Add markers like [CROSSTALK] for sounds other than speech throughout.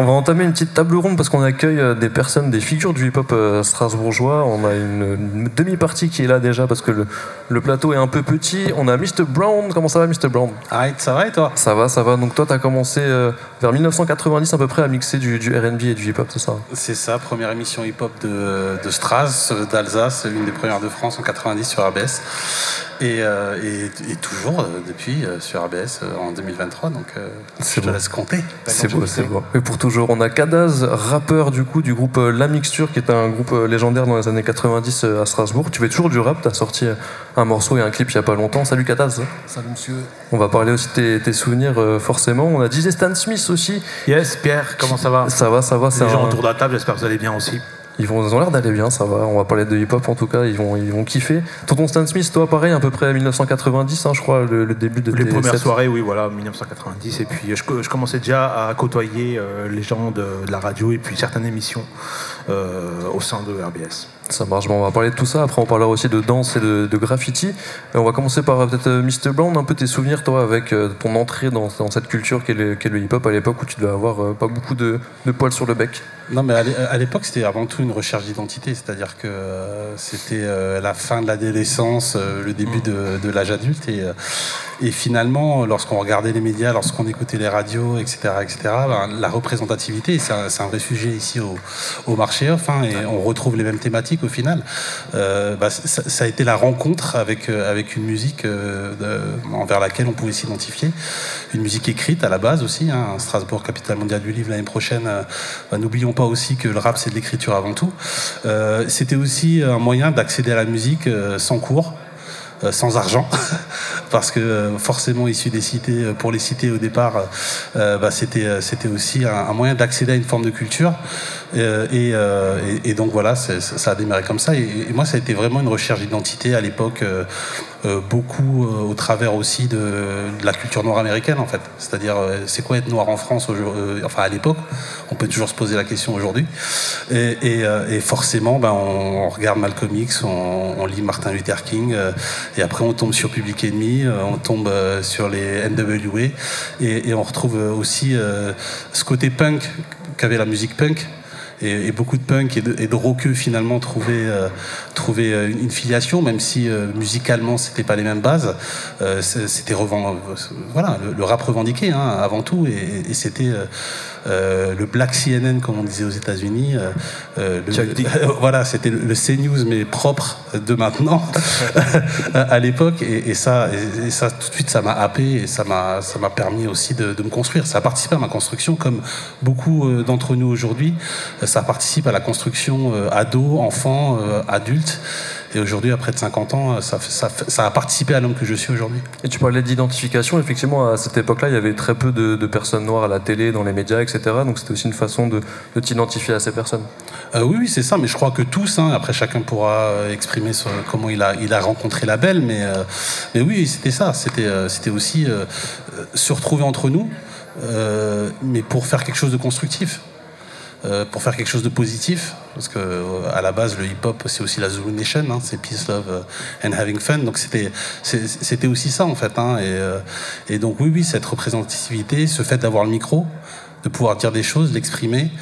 On va entamer une petite table ronde parce qu'on accueille euh, des personnes, des figures du hip-hop euh, strasbourgeois. On a une, une demi-partie qui est là déjà parce que le, le plateau est un peu petit. On a Mr. Brown. Comment ça va, Mr. Brown? Arrête, ça va et toi? Ça va, ça va. Donc toi, tu as commencé euh, vers 1990 à peu près à mixer du, du R&B et du hip-hop, c'est ça? C'est ça, première émission hip-hop de, de Stras, d'Alsace, l'une des premières de France en 90 sur ABS. Et, euh, et- et toujours euh, depuis euh, sur ABS euh, en 2023, donc euh, C'est je te beau. laisse compter. C'est beau, c'est beau. Et pour toujours, on a Kadaz, rappeur du coup du groupe La Mixture, qui est un groupe légendaire dans les années 90 euh, à Strasbourg. Tu fais toujours du rap, tu as sorti un morceau et un clip il y a pas longtemps. Salut Kadaz. Salut monsieur. On va parler aussi de tes, tes souvenirs euh, forcément. On a DJ Stan Smith aussi. Yes, Pierre, comment ça va? Ça va, ça va. Les gens un- autour de la table, j'espère que vous allez bien aussi. Ils, vont, ils ont l'air d'aller bien, ça va. On va parler de hip-hop en tout cas, ils vont, ils vont kiffer. Tonton Stan Smith, toi pareil, à peu près 1990, hein, je crois, le, le début de Les tes premières sets. soirées, oui, voilà, 1990. Et puis je, je commençais déjà à côtoyer euh, les gens de, de la radio et puis certaines émissions euh, au sein de RBS. Ça marche, bon, on va parler de tout ça. Après, on parlera aussi de danse et de, de graffiti. Et on va commencer par euh, peut-être Mr. Brown, un peu tes souvenirs, toi, avec ton entrée dans, dans cette culture qu'est le, hip-hop à l'époque où tu devais avoir pas beaucoup de, de poils sur le bec. Non, mais à l'é- à l'époque, c'était avant tout une recherche d'identité, c'est-à-dire que euh, c'était euh, la fin de l'adolescence, euh, le début de, de l'âge adulte, et, et finalement, lorsqu'on regardait les médias, lorsqu'on écoutait les radios, etc., etc., ben, la représentativité, c'est un, vrai sujet ici au, au marché off, hein, et on retrouve les mêmes thématiques au final. Euh, bah, ça, ça a été la rencontre avec, avec une musique euh, de- envers laquelle on pouvait s'identifier, une musique écrite à la base aussi, hein, Strasbourg, capitale mondiale du livre l'année prochaine. bah, N'oublions pas aussi que le rap, c'est de l'écriture avant tout. Euh, C'était aussi un moyen d'accéder à la musique euh, sans cours. euh, sans argent, [LAUGHS] parce que forcément issu des cités, pour les cités au départ, bah, c'était c'était aussi un, moyen d'accéder à une forme de culture. Et, donc voilà, ça a démarré comme ça. Et, moi, ça a été vraiment une recherche d'identité à l'époque, beaucoup euh, au travers aussi de, la culture noire américaine en fait. C'est-à-dire, euh, c'est quoi être noir en France euh, Enfin, à l'époque, on peut toujours se poser la question aujourd'hui. Et, euh, forcément, ben, on, regarde Malcolm X, on, lit Martin Luther King, euh, et après on tombe sur Public Enemy, euh, on tombe euh, sur les NWA, et, et on retrouve euh, aussi euh, ce côté punk qu'avait la musique punk. Et, beaucoup de punk et de, et finalement trouvaient, euh, trouvaient euh, une filiation, même si euh, musicalement c'était pas les mêmes bases. Euh, c'était reven- voilà, le, rap revendiqué hein, avant tout, et, et c'était euh, le Black CNN comme on disait aux États-Unis. euh, euh, [LAUGHS] voilà, c'était le, le CNews mais propre de maintenant [LAUGHS] à l'époque, et, et ça, et, et ça tout de suite ça m'a happé et ça m'a permis aussi de, de me construire. Ça a participé à ma construction comme beaucoup d'entre nous aujourd'hui. Ça participe à la construction ado, enfant, adulte. Et aujourd'hui, après de 50 ans, ça, a participé à l'homme que je suis aujourd'hui. Et tu parlais d'identification, effectivement, à cette époque-là, il y avait très peu de, de personnes noires à la télé, dans les médias, etc. Donc c'était aussi une façon de, de t'identifier à ces personnes. Euh, oui, oui, c'est ça, mais je crois que tous, hein, après chacun pourra euh, exprimer sur comment il a, il a rencontré la belle, mais, euh, mais oui, c'était ça, c'était euh, c'était aussi se retrouver entre nous, mais pour faire quelque chose de constructif. Euh, pour faire quelque chose de positif, parce que euh, à la base le hip-hop c'est aussi la Zulu Nation, hein, c'est peace, love euh, and having fun, donc c'était c'était aussi ça en fait, hein, et, donc oui oui cette représentativité, ce fait d'avoir le micro, de pouvoir dire des choses, l'exprimer,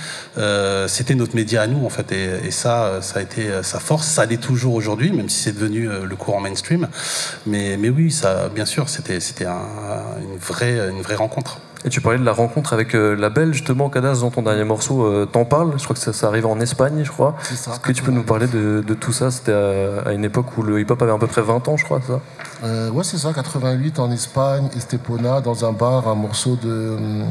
c'était notre média à nous en fait, et, ça ça a été sa force, ça l'est toujours aujourd'hui, même si c'est devenu le courant mainstream, mais mais oui ça bien sûr c'était c'était un- une vraie une vraie rencontre. Et tu parlais de la rencontre avec euh, la belle, justement, Cadas, dans ton dernier morceau, euh, t'en parles. Je crois que ça, ça arrivait en Espagne, je crois. Est-ce que tu peux nous parler de, de tout ça? C'était à, à une époque où le hip-hop avait à peu près 20 ans, je crois, ça Euh, ouais, c'est ça, 88 en Espagne, Estepona, dans un bar, un morceau de, hum,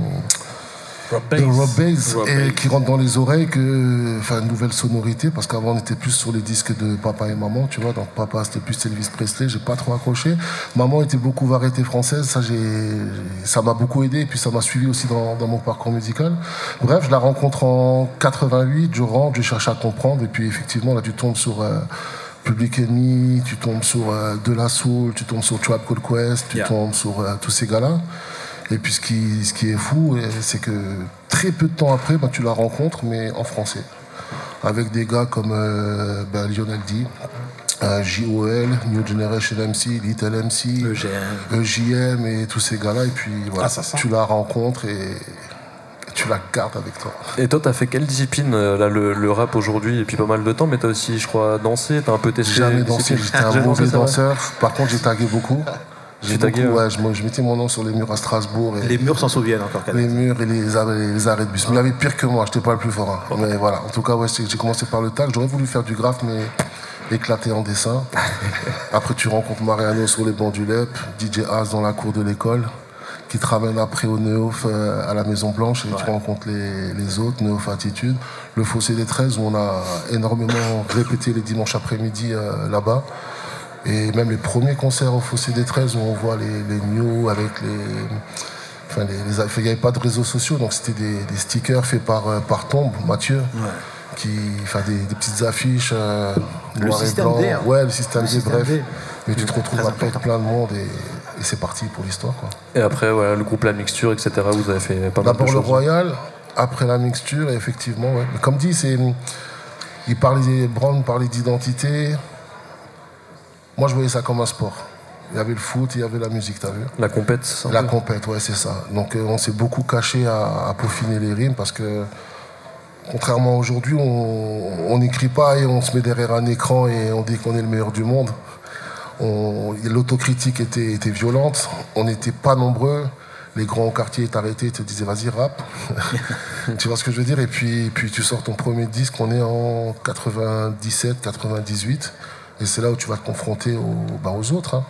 de Rob Bass, et qui rentre dans les oreilles, que, enfin, une nouvelle sonorité, parce qu'avant on était plus sur les disques de papa et maman, tu vois, donc papa c'était plus Elvis Presley, j'ai pas trop accroché. Maman était beaucoup variété française, ça, j'ai, ça m'a beaucoup aidé, et puis ça m'a suivi aussi dans, dans mon parcours musical. Bref, je la rencontre en 88, je rentre, je cherche à comprendre, et puis effectivement, là tu tombes sur. euh, Public Enemy, tu tombes sur euh, De La Soul, tu tombes sur Trap Called Quest, tu Yeah. tombes sur euh, tous ces gars-là. Et puis ce qui, ce qui est fou, euh, c'est que très peu de temps après, ben, tu la rencontres, mais en français. Avec des gars comme euh, ben, Lionel D, euh, JOL, New Generation MC, Little MC, EGM. EJM et tous ces gars-là. Et puis voilà, Ah, tu la rencontres et tu tu la gardes avec toi. Et toi, t'as fait quelle discipline là, le, rap aujourd'hui depuis pas mal de temps, mais t'as aussi, je crois, dansé, t'as un peu testé. Jamais dansé, j'étais un mauvais danseur. Par contre, j'ai tagué beaucoup. [LAUGHS] J'ai tagué, ouais. je, mettais mon nom sur les murs à Strasbourg. les murs s'en souviennent encore. Les murs et les, arrêts de bus. Mais il y avait pire que moi, j'étais pas le plus fort. Hein. Mais voilà, en tout cas, ouais, j'ai commencé par le tag. J'aurais voulu faire du graphe, mais éclaté en dessin. [LAUGHS] Après, tu rencontres Mariano sur les bancs du LEP, DJ As dans la cour de l'école, qui travaille après au Neuf euh, à la Maison Blanche, et tu rencontres les, autres, Neuf Attitude. Le Fossé des 13, où on a énormément répété les dimanches après-midi euh, là-bas. Et même les premiers concerts au Fossé des 13, où on voit les, les New avec les. Enfin, il n'y avait pas de réseaux sociaux, donc c'était des, stickers faits par, euh, par Tombe, Mathieu qui, enfin des, petites affiches euh, le système D, hein. Ouais, le système D, bref. Mais tu te retrouves après avec plein de monde et, c'est parti pour l'histoire. Et après, voilà, le groupe La Mixture, etc., vous avez fait pas mal de choses. D'abord le Royal, après La Mixture, et effectivement, ouais. Mais comme dit, c'est, il parlait, Brown parlait d'identité. Moi, je voyais ça comme un sport. Il y avait le foot, il y avait la musique, t'as vu La compète, La compète, ouais, c'est ça. Donc, euh, on s'est beaucoup caché à, à peaufiner les rimes parce que Contrairement à aujourd'hui, on n'écrit pas et on se met derrière un écran et on dit qu'on est le meilleur du monde. L'autocritique était, était, violente, on n'était pas nombreux. Les grands quartiers t'arrêtaient et te disaient vas-y rap. [LAUGHS] tu vois ce que je veux dire? Et puis, puis tu sors ton premier disque, on est en 97, 98. Et c'est là où tu vas te confronter aux, bah, aux autres. Hein.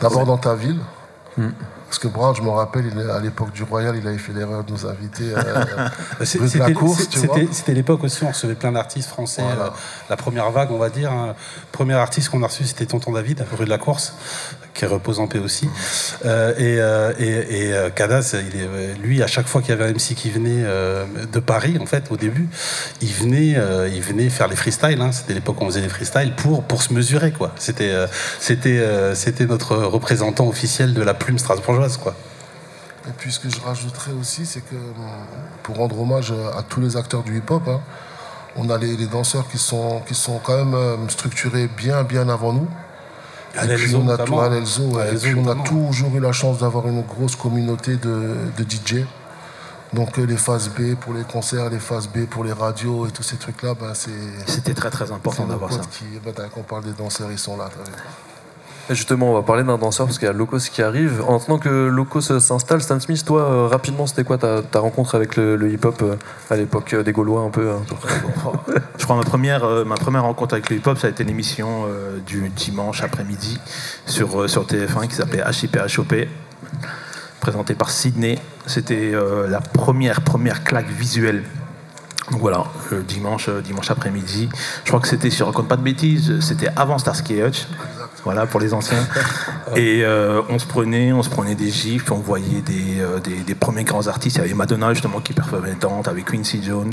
D'abord dans ta ville. Mm. Parce que Brown, je me rappelle, à l'époque du Royal, il avait fait l'erreur de nous inviter [LAUGHS] à la course. C'était l'époque aussi, on recevait plein d'artistes français. Euh, la première vague, on va dire. Hein. Premier artiste qu'on a reçu, c'était Tonton David, rue de la Course, qui repose en paix aussi. Euh, et, euh, et, et Cadas, il est, lui, à chaque fois qu'il y avait un MC qui venait de Paris, en fait, au début, il venait, il venait faire les freestyles. Hein. C'était l'époque où on faisait les freestyles pour, pour se mesurer, quoi. C'était c'était c'était notre représentant officiel de la plume Quoi. Et puis ce que je rajouterais aussi, c'est que pour rendre hommage à tous les acteurs du hip-hop, hein, on a les, danseurs qui sont, qui sont quand même euh, structurés bien, bien avant nous. et puis on a, tout, on a toujours eu la chance d'avoir une grosse communauté de, DJ. Donc euh, les phases B pour les concerts, les phases B pour les radios et tous ces trucs-là, ben, c'est. C'était très très important d'avoir ça. Qui, ben, quand on parle des danseurs, ils sont là justement, on va parler d'un danseur parce qu'il y a Locos qui arrive. En attendant que Locos s'installe, Stan Smith, toi, euh, rapidement, c'était quoi ta, rencontre avec le, hip-hop euh, à l'époque euh, des Gaulois un peu hein [LAUGHS] Je crois ma première, ma première rencontre avec le hip-hop, ça a été l'émission du dimanche après-midi sur, sur TF1 qui s'appelait HIP présentée par Sydney. C'était la première, première claque visuelle donc voilà, dimanche, dimanche après-midi. Je crois que c'était, si je raconte pas de bêtises, c'était avant Starsky Hutch voilà pour les anciens. [LAUGHS] Et euh, on se prenait, on se prenait des gifs, on voyait euh, des, des, premiers grands artistes. Il y avait Madonna justement qui performait Dante avec Quincy Jones.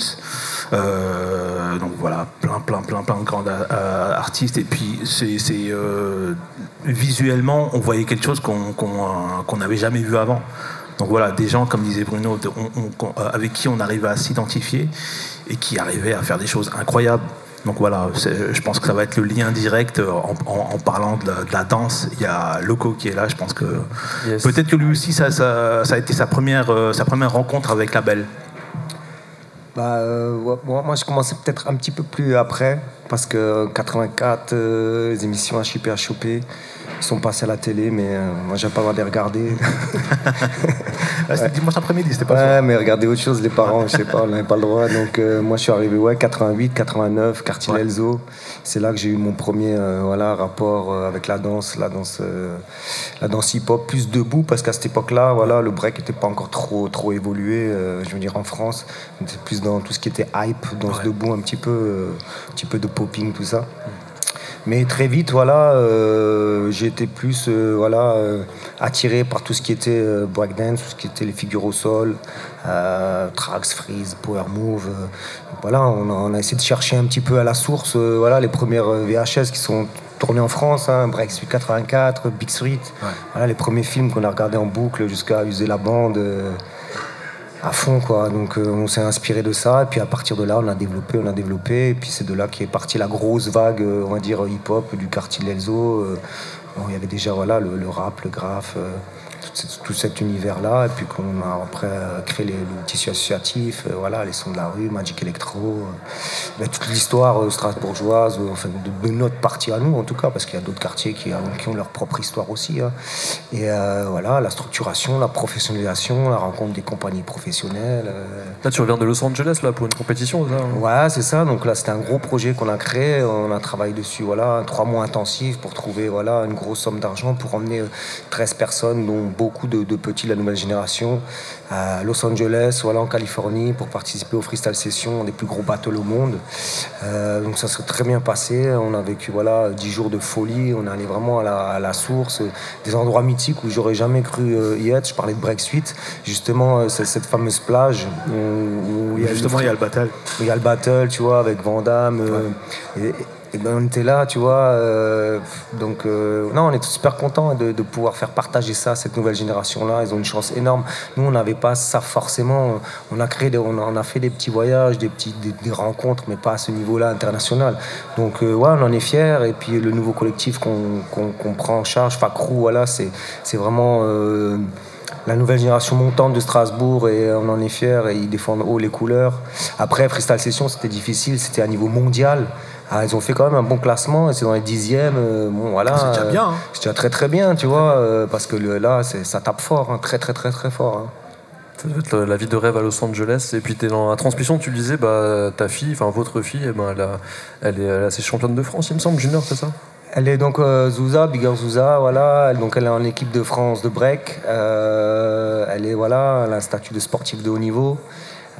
Euh, donc voilà, plein, plein, plein, plein de grands artistes. Et puis c'est, visuellement, on voyait quelque chose qu'on n'avait jamais vu avant. Donc voilà, des gens, comme disait Bruno, avec qui on arrivait à s'identifier et qui arrivaient à faire des choses incroyables. Donc voilà, je pense que ça va être le lien direct euh, en, parlant de la, danse. Il y a Loco qui est là, je pense que peut-être que lui aussi, ça, a été sa première, euh, sa première rencontre avec la belle. Bah, euh, moi, je commençais peut-être un petit peu plus après, parce que 84, les émissions HIP HOP, ils sont passés à la télé, mais euh, moi, j'ai pas le droit de les regarder. c'était dimanche après-midi, c'était pas Ouais, mais regarder autre chose, les parents, je sais pas, on n'avait pas le droit. Donc, euh, moi, je suis arrivé, ouais, 88, 89, quartier ouais. C'est là que j'ai eu mon premier euh, voilà, rapport avec la danse, la danse, la danse hip-hop, plus debout, parce qu'à cette époque-là, voilà, le break n'était pas encore trop, trop évolué. je veux dire, en France, on était plus dans tout ce qui était hype, danse debout, un petit peu, un petit peu de popping, tout ça. Mais très vite, voilà, euh, j'ai été plus euh, voilà, euh, attiré par tout ce qui était breakdance, tout ce qui était les figures au sol, tracks, freeze, power move. voilà, on a, essayé de chercher un petit peu à la source voilà, les premières VHS qui sont tournées en France, hein, Break Street 84, Big Street. Voilà, les premiers films qu'on a regardés en boucle jusqu'à user la bande à fond quoi. Donc euh, on s'est inspiré de ça et puis à partir de là on a développé, on a développé et puis c'est de là qu'est partie la grosse vague, euh, on va dire hip-hop du quartier de l'Elzo. Euh, il y avait déjà voilà le, rap, le graphe, tout, cet univers-là, et puis qu'on a après créé les, le tissu associatif, voilà, les sons de la rue, Magic Electro, toute l'histoire strasbourgeoise, enfin, de, notre partie à nous en tout cas, parce qu'il y a d'autres quartiers qui, qui, ont leur propre histoire aussi. Hein. Et voilà, la structuration, la professionnalisation, la rencontre des compagnies professionnelles. Là, tu reviens de Los Angeles là, pour une compétition, hein Ouais, c'est ça. Donc là, c'était un gros projet qu'on a créé. On a travaillé dessus, voilà, trois mois intensifs pour trouver voilà, une grosse somme d'argent pour emmener 13 euh, personnes, dont beaucoup de, petits de la nouvelle génération, à Los Angeles, voilà, en Californie, pour participer aux freestyle sessions, des plus gros battles au monde. Euh, donc ça s'est très bien passé. On a vécu voilà, 10 jours de folie. On est allé vraiment à la, source, des endroits mythiques où j'aurais jamais cru euh, y être. Je parlais de Break Suite, justement, cette fameuse plage où, il y a justement il y a le battle. Il y a le battle, tu vois, avec Vandame. et, ben on était là, tu vois. Euh, donc, euh, non, on est super contents de, pouvoir faire partager ça à cette nouvelle génération-là. Ils ont une chance énorme. Nous, on n'avait pas ça forcément. On a créé, on, a, fait des petits voyages, des, petits, rencontres, mais pas à ce niveau-là international. Donc, euh, ouais, on en est fiers. Et puis, le nouveau collectif qu'on prend en charge, Facrou, voilà, c'est vraiment la nouvelle génération montante de Strasbourg et on en est fiers et ils défendent haut les couleurs. Après, Freestyle Session, c'était difficile, c'était à niveau mondial. Ah, ils ont fait quand même un bon classement, c'est dans les dixièmes. Euh, bon, voilà, c'est déjà bien. Hein. C'est déjà très très bien, tu vois, euh, parce que là, ça tape fort, hein, très très très très fort. Hein. Ça doit être la vie de rêve à Los Angeles. Et puis, es dans la transmission, tu disais, bah, ta fille, enfin votre fille, eh ben, elle, est, assez championne de France, il me semble, junior, c'est ça? Elle est donc euh, Zouza, Bigger Zouza, voilà. Elle, donc elle est en équipe de France de break. elle est voilà, elle a un statut de sportif de haut niveau.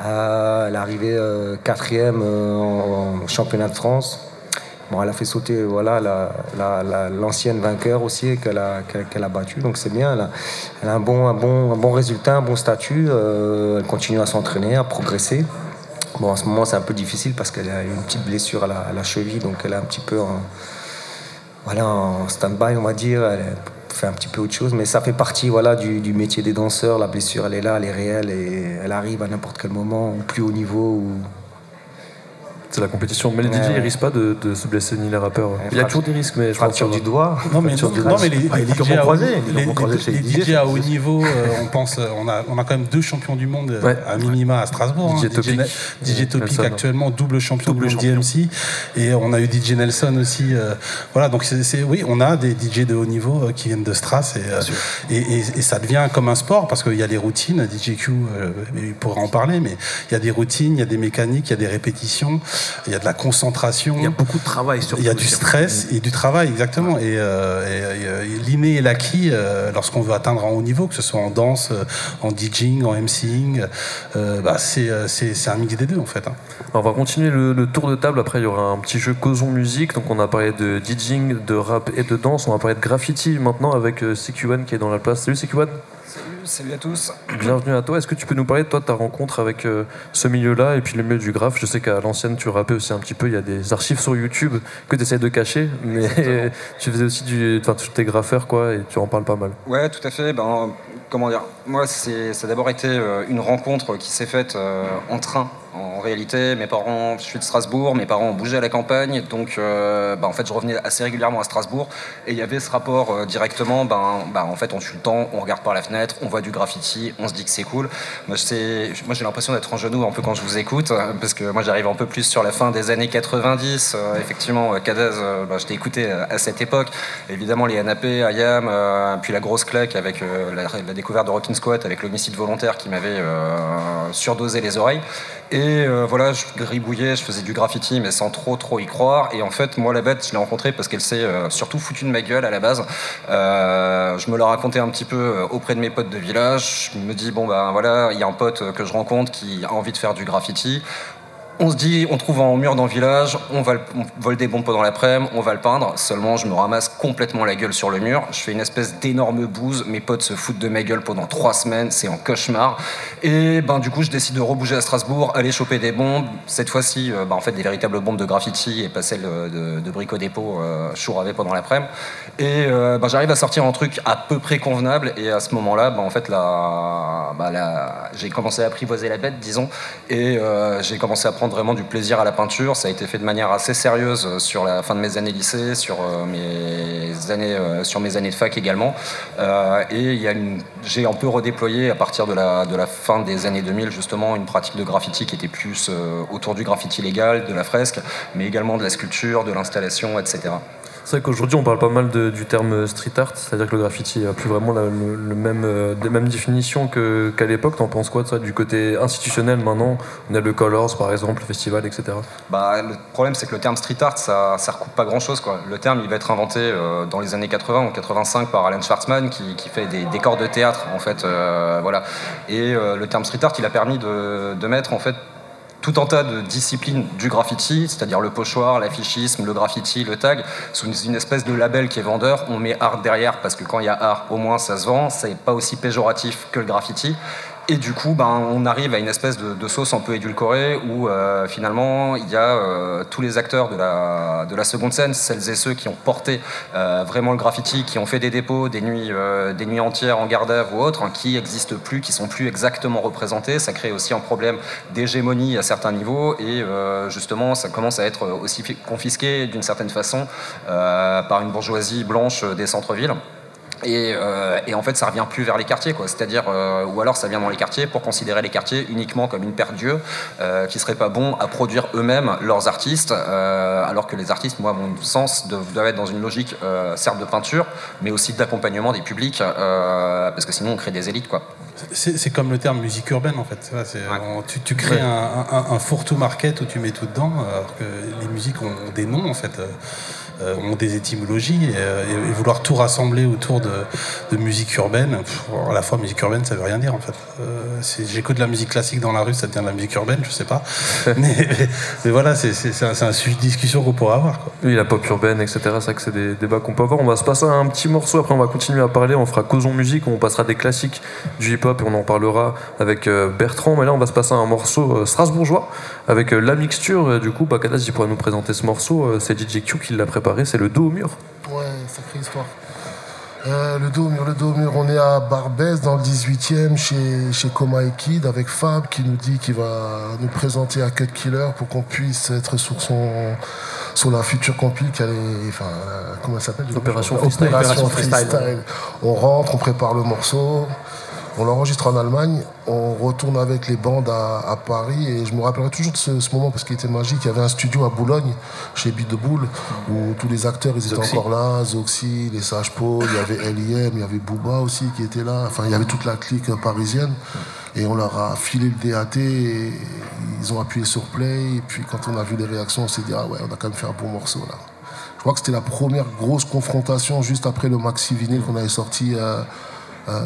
Euh, elle est arrivée euh, quatrième euh, en, championnat de France. Bon, elle a fait sauter voilà, l'ancienne vainqueur aussi qu'elle a, qu'elle a battue, donc c'est bien. Elle a, un, bon, un, bon, un bon résultat, un bon statut. elle continue à s'entraîner, à progresser. Bon, en ce moment, c'est un peu difficile parce qu'elle a une petite blessure à la, cheville, donc elle est un petit peu en, voilà, en stand-by, on va dire. Fait un petit peu autre chose, mais ça fait partie voilà, du, du, métier des danseurs. La blessure, elle est là, elle est réelle et elle arrive à n'importe quel moment, au plus haut niveau. C'est la compétition. Mais les DJ, ils risquent pas de, se blesser ni les rappeurs. Il y a toujours des risques, mais je fracture du doigt. Non, mais, non, mais les, DJ à, les, DJ à haut niveau, euh, on pense, euh, on a, on a quand même deux champions du monde euh, à minima à Strasbourg. DJ Topic, DJ, Topic actuellement double champion double de DMC, et on a eu DJ Nelson aussi. voilà, donc c'est, oui, on a des DJ de haut niveau qui viennent de Stras et, et, et, ça devient comme un sport parce qu'il y a des routines. DJQ, il pourra en parler, mais il y a des routines, il y a des mécaniques, il y a des répétitions il y a de la concentration. Il y a beaucoup de travail sur Il y a du stress et du travail, exactement. Et, euh, l'inné et l'acquis, euh, lorsqu'on veut atteindre un haut niveau, que ce soit en danse, euh, en DJing, en MCing, bah, c'est un mix des deux en fait. Hein. on va continuer le, tour de table. Après, il y aura un petit jeu causons musique. Donc, on a parlé de DJing, de rap et de danse. On va parler de graffiti maintenant avec CQ1 qui est dans la place. Salut CQ1 salut à tous. Bienvenue à toi. Est-ce que tu peux nous parler de toi, de ta rencontre avec euh, ce milieu-là et puis le milieu du graphe? Je sais qu'à l'ancienne, tu rappais aussi un petit peu. Il y a des archives sur YouTube que tu essaies de cacher, mais [LAUGHS] tu faisais aussi du. Enfin, tu étais graffeur, quoi, et tu en parles pas mal. Ouais, tout à fait. Ben, comment dire? Moi, ça a d'abord été euh, une rencontre qui s'est faite euh, en train en réalité, mes parents, je suis de Strasbourg, mes parents ont bougé à la campagne, donc euh, bah, en fait je revenais assez régulièrement à Strasbourg. Et il y avait ce rapport directement, ben, bah, en fait on suit le temps, on regarde par la fenêtre, on voit du graffiti, on se dit que c'est cool. Moi, j'ai l'impression d'être en genou un peu quand je vous écoute, parce que moi j'arrive un peu plus sur la fin des années 90, euh, effectivement Cadez, bah, je t'ai écouté à cette époque, évidemment les NAP, IAM, puis la grosse claque avec la, découverte de Rockin' Avec l'homicide volontaire qui m'avait surdosé les oreilles. Et euh, voilà, je gribouillais, je faisais du graffiti, mais sans trop trop y croire. Et en fait, moi, la bête, je l'ai rencontrée parce qu'elle s'est euh, surtout foutue de ma gueule à la base. Euh, je me la racontais un petit peu auprès de mes potes de village. Je me dis, bon, ben voilà, il y a un pote que je rencontre qui a envie de faire du graffiti. On se dit, on trouve un mur dans le village, on, va vole des bombes pendant l'après-midi, on va le peindre. Seulement, je me ramasse complètement la gueule sur le mur. Je fais une espèce d'énorme bouse. Mes potes se foutent de ma gueule pendant trois semaines. C'est un cauchemar. Et ben, du coup, je décide de rebouger à Strasbourg, aller choper des bombes. Cette fois-ci, euh, ben, en fait, des véritables bombes de graffiti et pas celles de, de, brico dépôt euh, pendant l'après-midi. Et euh, ben, j'arrive à sortir un truc à peu près convenable. Et à ce moment-là, ben, en fait, ben, j'ai commencé à apprivoiser la bête, disons. Et euh, j'ai commencé à prendre prendre vraiment du plaisir à la peinture. Ça a été fait de manière assez sérieuse sur la fin de mes années lycée, sur mes années, sur mes années de fac également. et j'ai un peu redéployé à partir de la, de la fin des années 2000 justement une pratique de graffiti qui était plus autour du graffiti légal, de la fresque, mais également de la sculpture, de l'installation, etc. C'est vrai qu'aujourd'hui on parle pas mal du terme street art, c'est-à-dire que le graffiti n'a plus vraiment la, même, euh, mêmes définitions qu'à l'époque. T'en penses quoi de ça Du côté institutionnel maintenant, on a le Colors par exemple, le festival, etc. Bah, le problème c'est que le terme street art ça, ça recoupe pas grand-chose. Quoi. Le terme il va être inventé euh, dans les années 80 ou 85 par Alan Schwartzman qui, fait des décors de théâtre en fait. Euh, voilà. Et le terme street art il a permis de, de mettre en fait tout un tas de disciplines du graffiti, c'est-à-dire le pochoir, l'affichisme, le graffiti, le tag, sous une espèce de label qui est vendeur. On met art derrière parce que quand il y a art, au moins ça se vend. C'est pas aussi péjoratif que le graffiti. Et du coup, ben, on arrive à une espèce de, sauce un peu édulcorée où euh, finalement il y a euh, tous les acteurs de la, de la seconde scène, celles et ceux qui ont porté euh, vraiment le graffiti, qui ont fait des dépôts, des nuits, des nuits entières en garde ou autres, hein, qui n'existent plus, qui sont plus exactement représentés. Ça crée aussi un problème d'hégémonie à certains niveaux et justement ça commence à être aussi confisqué d'une certaine façon par une bourgeoisie blanche des centres-villes. Euh, et, en fait, ça revient plus vers les quartiers, quoi. C'est-à-dire, euh, ou alors ça vient dans les quartiers pour considérer les quartiers uniquement comme une paire d'yeux euh, qui serait pas bon à produire eux-mêmes leurs artistes, alors que les artistes, moi, à mon sens, doivent, être dans une logique certes de peinture, mais aussi d'accompagnement des publics, parce que sinon on crée des élites, quoi. C'est comme le terme musique urbaine en fait. tu, crées un, un, four-to market où tu mets tout dedans, alors que les musiques ont des noms en fait. Euh, ont des étymologies euh, et, vouloir tout rassembler autour de, musique urbaine, à la fois musique urbaine ça veut rien dire en fait. Euh, si j'écoute de la musique classique dans la rue, ça devient de la musique urbaine, je sais pas. [LAUGHS] mais, mais, voilà, c'est un, sujet de discussion qu'on pourrait avoir. Quoi. Oui, la pop urbaine, etc. C'est vrai que c'est des débats qu'on peut avoir. On va se passer à un petit morceau, après on va continuer à parler, on fera Causons musique, on passera des classiques du hip-hop et on en parlera avec Bertrand. Mais là, on va se passer à un morceau strasbourgeois avec La Mixture. Du coup, Bakadas, il pourra nous présenter ce morceau. C'est DJ Q qui l'a préparé c'est le dos au mur. Ouais, sacrée histoire. Euh, le dos au mur, le dos au mur, on est à Barbès dans le 18e chez, chez Coma et Kid avec Fab qui nous dit qu'il va nous présenter à Cut Killer pour qu'on puisse être sur son sur la future compil qui allait, enfin, comment ça s'appelle. Opération Freestyle. On rentre, on prépare le morceau. On l'enregistre en Allemagne, on retourne avec les bandes à, Paris et je me rappellerai toujours de ce, moment parce qu'il était magique. Il y avait un studio à Boulogne, chez Beat de Boule, où tous les acteurs ils étaient encore là, Zoxy, les Sages Paul, il y avait L.I.M., il y avait Booba aussi qui était là, enfin il y avait toute la clique parisienne. Et on leur a filé le DAT, et ils ont appuyé sur play, et puis quand on a vu les réactions, on s'est dit ah ouais, on a quand même fait un bon morceau là. Je crois que c'était la première grosse confrontation juste après le maxi vinyle qu'on avait sorti. Euh, euh,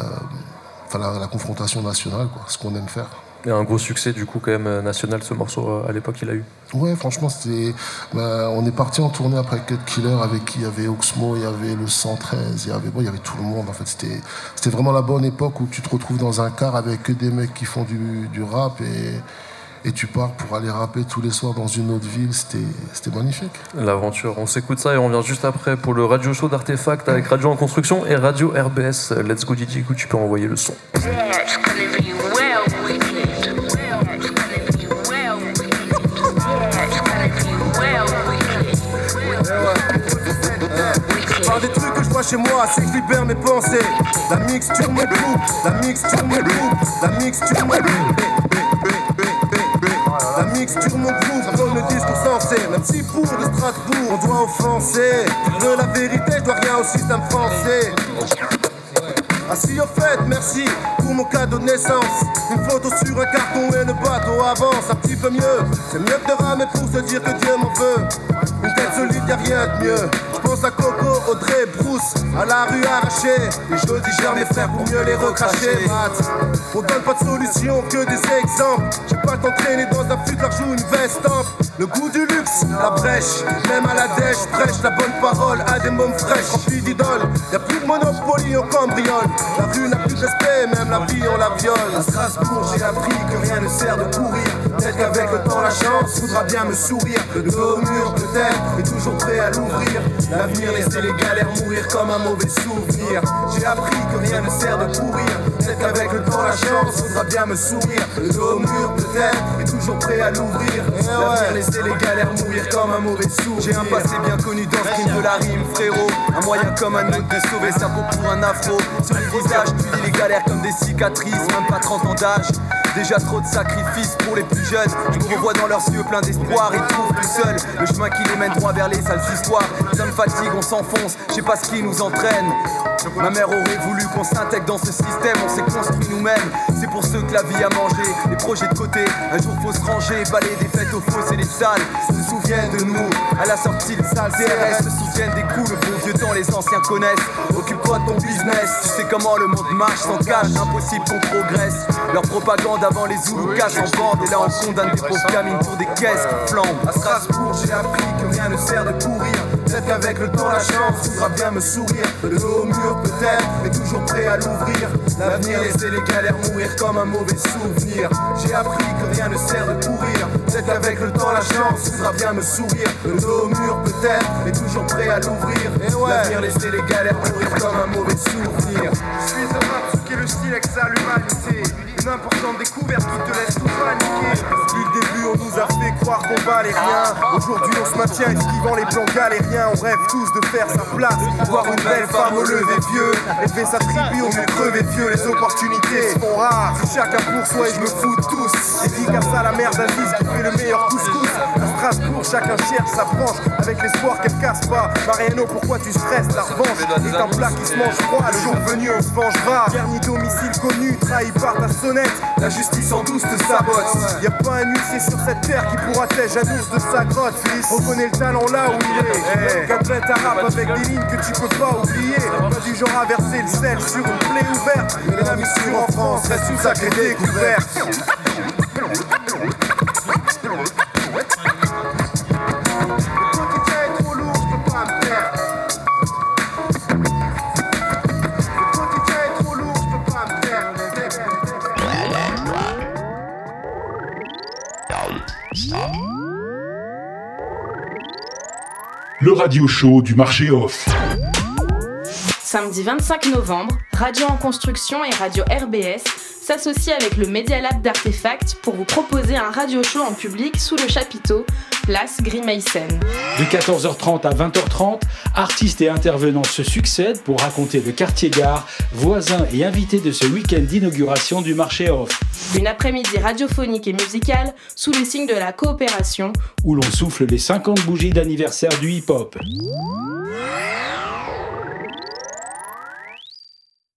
enfin la, confrontation nationale, quoi, ce qu'on aime faire. A un gros succès du coup quand même euh, national ce morceau euh, à l'époque il a eu. Ouais franchement c'était bah, on est parti en tournée après Cut Killer avec qui il y avait Oxmo, il y avait le 113, il y avait bon, il y avait tout le monde en fait c'était c'était vraiment la bonne époque où tu te retrouves dans un car avec que des mecs qui font du, du rap et et tu pars pour aller rapper tous les soirs dans une autre ville, c'était magnifique. L'aventure, on s'écoute ça et on revient juste après pour le radio show d'Artefact avec Radio en construction et Radio RBS. Let's go DJ, écoute, tu peux envoyer le son. Par des trucs que je vois chez moi, c'est que je libère mes pensées. La mixture me coupe, la mixture me coupe, la mixture me coupe. Mixture mon groove comme le discours sensé Même si pour de Strasbourg on doit offenser De la vérité je dois rien au système français. Ah si au fait, merci pour mon cadeau de naissance. Une photo sur un carton et le bateau avance un petit peu mieux. C'est mieux que de ramer pour se dire que Dieu m'en veut. Une tête solide, y'a rien de mieux Pense à Coco, Audrey, Bruce, à la rue arrachée Et je digère mes frères pour mieux les recracher Mat. On donne pas de solution que des exemples J'ai pas t'entraîner dans un futur joue une veste Le goût du luxe, la brèche Même à la dèche, prêche la bonne parole à des mômes fraîches remplis d'idoles Y'a plus de monopoly, au cambriole la rue n'a plus de respect, même la vie on la viole. À Strasbourg, j'ai appris que rien ne sert de courir. Peut-être qu'avec le temps, la chance voudra bien me sourire. Le dos au mur, peut-être, est toujours prêt à l'ouvrir. L'avenir, laisser les galères mourir comme un mauvais souvenir. J'ai appris que rien ne sert de courir. Peut-être qu'avec le temps, la chance voudra bien me sourire. Le dos au mur, peut-être, mais toujours prêt à l'ouvrir. L'avenir, laisser les galères mourir comme un mauvais souvenir. J'ai un passé bien connu dans ce crime de la rime, frérot. Un moyen comme un autre de sauver sa peau pour un afro. Sur le visage, tu vis les galères comme des cicatrices, même pas 30 ans d'âge. Déjà trop de sacrifices pour les plus jeunes. Je revois dans leurs yeux plein d'espoir. Ils trouvent tout seuls le chemin qui les mène droit vers les sales histoires. Ça me fatigue, on s'enfonce. Je sais pas ce qui nous entraîne. Ma mère aurait voulu qu'on s'intègre dans ce système. On s'est construit nous-mêmes. C'est pour ceux que la vie a mangé. Les projets de côté. Un jour faut se ranger. Balayer des fêtes aux fosses et les salles. Se souviennent de nous. À la sortie de salle CRS. Se souviennent des coups. Le bon vieux temps, les anciens connaissent. Occupe-toi de ton business. Tu sais comment le monde marche sans cash. Impossible qu'on progresse. Leur propagande avant les Zoulous cassent en bande. Et là on condamne des pauvres gamines pour des caisses qui flambent. À Strasbourg, j'ai appris rien ne sert de courir. Peut-être qu'avec le temps, la chance voudra bien me sourire. Le dos au mur, peut-être, mais toujours prêt à l'ouvrir. L'avenir, laisser les galères mourir comme un mauvais souvenir. J'ai appris que rien ne sert de courir. Peut-être qu'avec le temps, la chance voudra bien me sourire. Le dos au mur, peut-être, mais toujours prêt à l'ouvrir. L'avenir, laisser les galères mourir comme un mauvais souvenir. Je suis un rap, ce qui est le style avec ça, l'humanité. Une importante découverte qui te laisse tout paniquer. Depuis le début, on nous a fait croire qu'on valait rien. Aujourd'hui, on se maintient esquivant les plans galériens. On rêve tous de faire sa place. Voir une belle femme au lever vieux. Élever sa tribu, on nous crever vieux. Les opportunités sont rares. Chacun pour soi et je me fous de tous. Dédicace à la mère d'Aziz qui fait le meilleur couscous. Strasbourg, chacun cherche sa branche. Avec l'espoir qu'elle casse pas. Mariano, pourquoi tu stresses La revanche est un plat qui se mange froid. Le jour venu, on se vengera. Dernier domicile connu, trahi par ta sonnette. La justice en douce te sabote. Y a pas un huissier sur cette terre qui pourra t'aider annonce de sa grotte, fils. Reconnais le talent là où il est. Qu'athlète arabe avec des lignes que tu peux pas oublier. Pas du genre à verser le sel sur une plaie ouverte. Mais la mission en France reste une sacrée découverte. Le radio show du marché off. Samedi 25 novembre, Radio en construction et Radio RBS s'associent avec le Media Lab d'Artefact pour vous proposer un radio show en public sous le chapiteau, place Grimeysen. De 14h30 à 20h30, artistes et intervenants se succèdent pour raconter le quartier-gare, voisins et invités de ce week-end d'inauguration du marché off, Une après-midi radiophonique et musicale sous le signe de la coopération où l'on souffle les 50 bougies d'anniversaire du hip-hop.